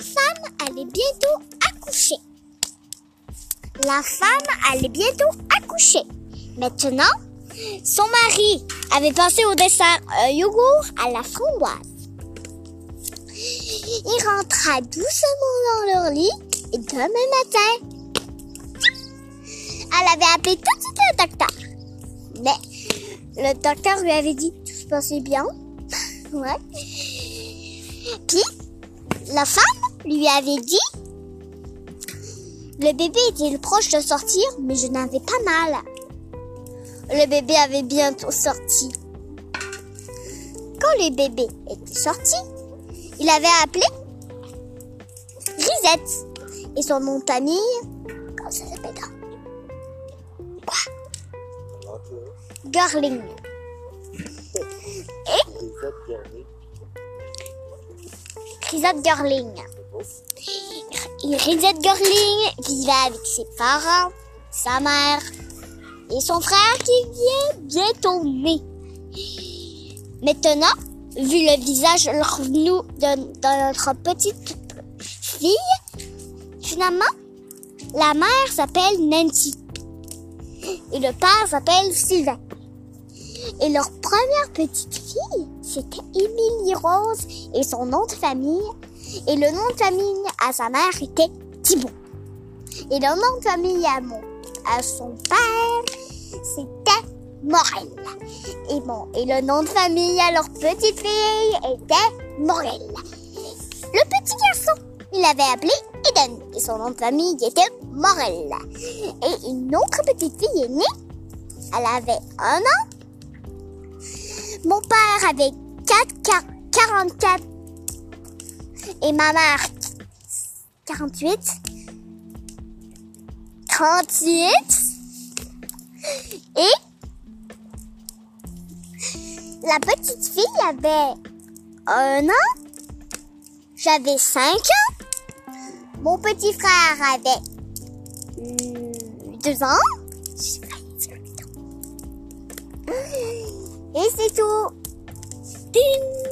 La femme allait bientôt accoucher. La femme allait bientôt accoucher. Maintenant, son mari avait pensé au dessert un euh, yogourt à la framboise. Il rentra doucement dans leur lit et demain matin, elle avait appelé tout de suite le docteur. Mais le docteur lui avait dit Tout se passait bien. ouais. Puis, la femme lui avait dit le bébé était proche de sortir, mais je n'avais pas mal. Le bébé avait bientôt sorti. Quand le bébé était sorti, il avait appelé Risette. Et son nom de famille, comment ça s'appelle Quoi? Garling. Risette Garling. Risette Garling vivait avec ses parents, sa mère et son frère qui vient bientôt né. Maintenant, vu le visage revenu de, notre petite fille, finalement, la mère s'appelle Nancy et le père s'appelle Sylvain. Et leur première petite fille, c'était Émilie Rose et son nom de famille. Et le nom de famille à sa mère était Thibault. Et le nom de famille à, mon, à son père, c'était Morel. Et bon, et le nom de famille à leur petite fille était Morel. Le petit garçon, il avait appelé Eden et son nom de famille était Morel. Et une autre petite fille est née. Elle avait un an mon père avait 4, 44 et ma mère 48. 38 et la petite fille avait un an, j'avais 5 ans, mon petit frère avait 2 ans, et c'est tout. Ding